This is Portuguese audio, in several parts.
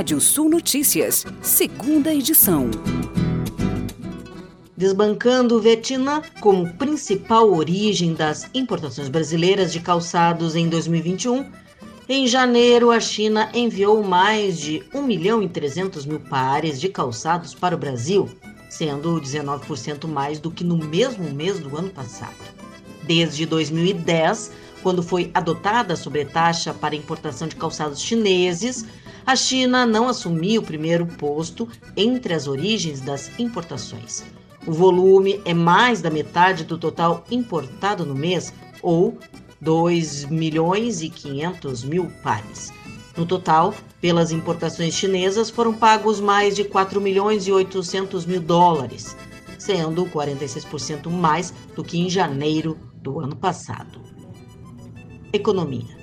Rádio Sul Notícias, segunda edição. Desbancando Vietnã como principal origem das importações brasileiras de calçados em 2021, em janeiro a China enviou mais de 1 milhão e 300 mil pares de calçados para o Brasil, sendo 19% mais do que no mesmo mês do ano passado. Desde 2010, quando foi adotada a sobretaxa para importação de calçados chineses, a China não assumiu o primeiro posto entre as origens das importações. O volume é mais da metade do total importado no mês, ou 2 milhões e 500 mil pares. No total, pelas importações chinesas foram pagos mais de 4 milhões e 800 mil dólares, sendo 46% mais do que em janeiro do ano passado. Economia.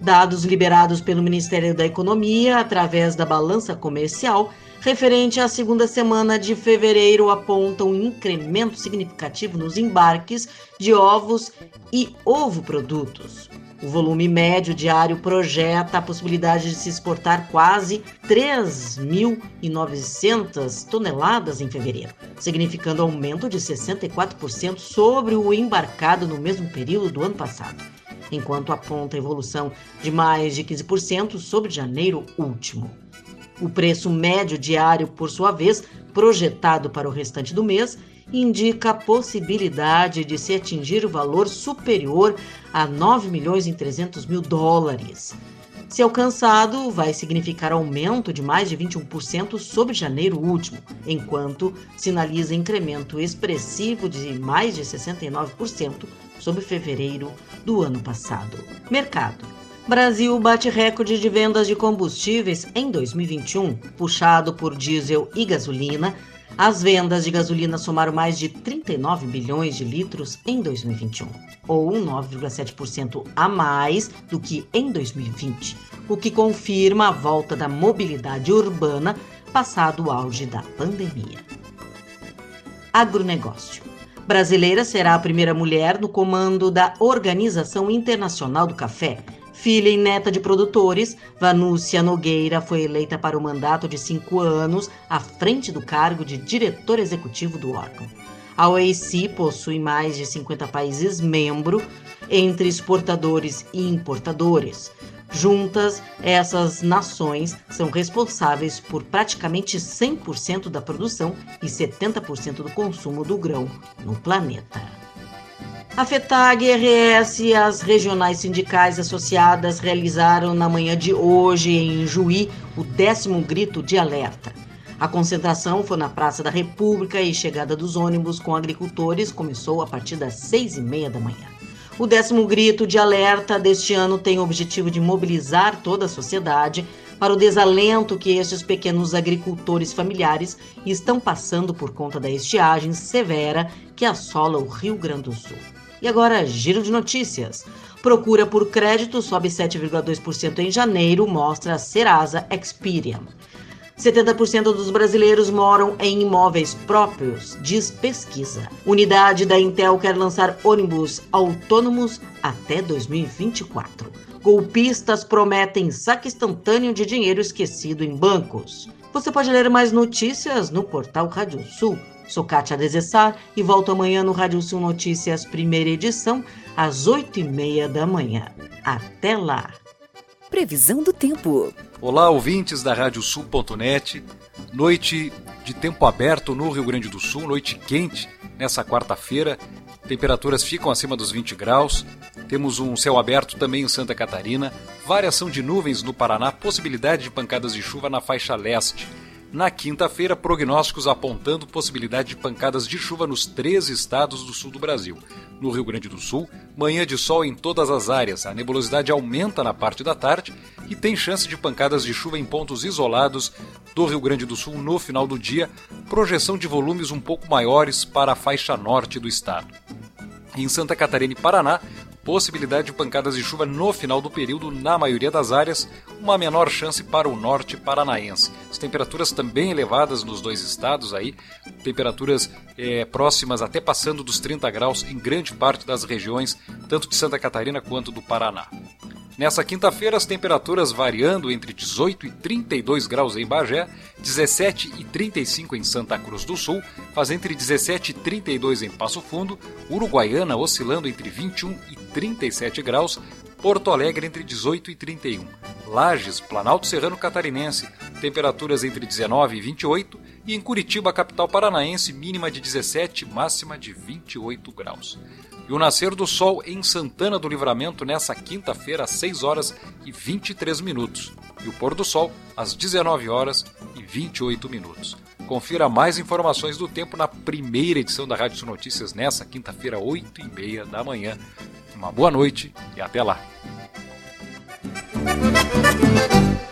Dados liberados pelo Ministério da Economia através da balança comercial referente à segunda semana de fevereiro apontam um incremento significativo nos embarques de ovos e ovo-produtos. O volume médio diário projeta a possibilidade de se exportar quase 3.900 toneladas em fevereiro, significando aumento de 64% sobre o embarcado no mesmo período do ano passado enquanto aponta evolução de mais de 15% sobre janeiro último. O preço médio diário, por sua vez, projetado para o restante do mês, indica a possibilidade de se atingir o valor superior a 9 milhões e 300 mil dólares. Se alcançado, vai significar aumento de mais de 21% sobre janeiro último, enquanto sinaliza incremento expressivo de mais de 69% sobre fevereiro do ano passado. Mercado. Brasil bate recorde de vendas de combustíveis em 2021, puxado por diesel e gasolina. As vendas de gasolina somaram mais de 39 bilhões de litros em 2021, ou 9,7% a mais do que em 2020, o que confirma a volta da mobilidade urbana passado o auge da pandemia. Agronegócio brasileira será a primeira mulher no comando da Organização Internacional do Café. Filha e neta de produtores, Vanúcia Nogueira foi eleita para o mandato de cinco anos à frente do cargo de diretor executivo do órgão. A OEC possui mais de 50 países membros, entre exportadores e importadores. Juntas, essas nações são responsáveis por praticamente 100% da produção e 70% do consumo do grão no planeta. A FETAG, RS e as regionais sindicais associadas realizaram na manhã de hoje, em Juí, o décimo grito de alerta. A concentração foi na Praça da República e chegada dos ônibus com agricultores começou a partir das seis e meia da manhã. O décimo grito de alerta deste ano tem o objetivo de mobilizar toda a sociedade para o desalento que estes pequenos agricultores familiares estão passando por conta da estiagem severa que assola o Rio Grande do Sul. E agora, giro de notícias. Procura por crédito sobe 7,2% em janeiro, mostra Serasa Experian. 70% dos brasileiros moram em imóveis próprios, diz pesquisa. Unidade da Intel quer lançar ônibus autônomos até 2024. Golpistas prometem saque instantâneo de dinheiro esquecido em bancos. Você pode ler mais notícias no portal Rádio Sul. Sou Kátia Desessar e volto amanhã no Rádio Sul Notícias, primeira edição, às 8h30 da manhã. Até lá! Previsão do tempo. Olá, ouvintes da Radiosul.net. Noite de tempo aberto no Rio Grande do Sul, noite quente nessa quarta-feira. Temperaturas ficam acima dos 20 graus. Temos um céu aberto também em Santa Catarina. Variação de nuvens no Paraná, possibilidade de pancadas de chuva na faixa leste. Na quinta-feira, prognósticos apontando possibilidade de pancadas de chuva nos três estados do sul do Brasil. No Rio Grande do Sul, manhã de sol em todas as áreas, a nebulosidade aumenta na parte da tarde e tem chance de pancadas de chuva em pontos isolados do Rio Grande do Sul no final do dia, projeção de volumes um pouco maiores para a faixa norte do estado. Em Santa Catarina e Paraná, possibilidade de pancadas de chuva no final do período na maioria das áreas, uma menor chance para o norte paranaense. As temperaturas também elevadas nos dois estados aí, temperaturas é, próximas até passando dos 30 graus em grande parte das regiões, tanto de Santa Catarina quanto do Paraná. Nessa quinta-feira, as temperaturas variando entre 18 e 32 graus em Bagé, 17 e 35 em Santa Cruz do Sul, faz entre 17 e 32 em Passo Fundo, Uruguaiana oscilando entre 21 e 37 graus, Porto Alegre entre 18 e 31, Lages, Planalto Serrano Catarinense, temperaturas entre 19 e 28, e em Curitiba, capital paranaense, mínima de 17, máxima de 28 graus e o nascer do sol em Santana do Livramento nessa quinta-feira às 6 horas e 23 minutos, e o pôr do sol às 19 horas e 28 minutos. Confira mais informações do tempo na primeira edição da Rádio Notícias nessa quinta-feira, 8 e meia da manhã. Uma boa noite e até lá. No hay.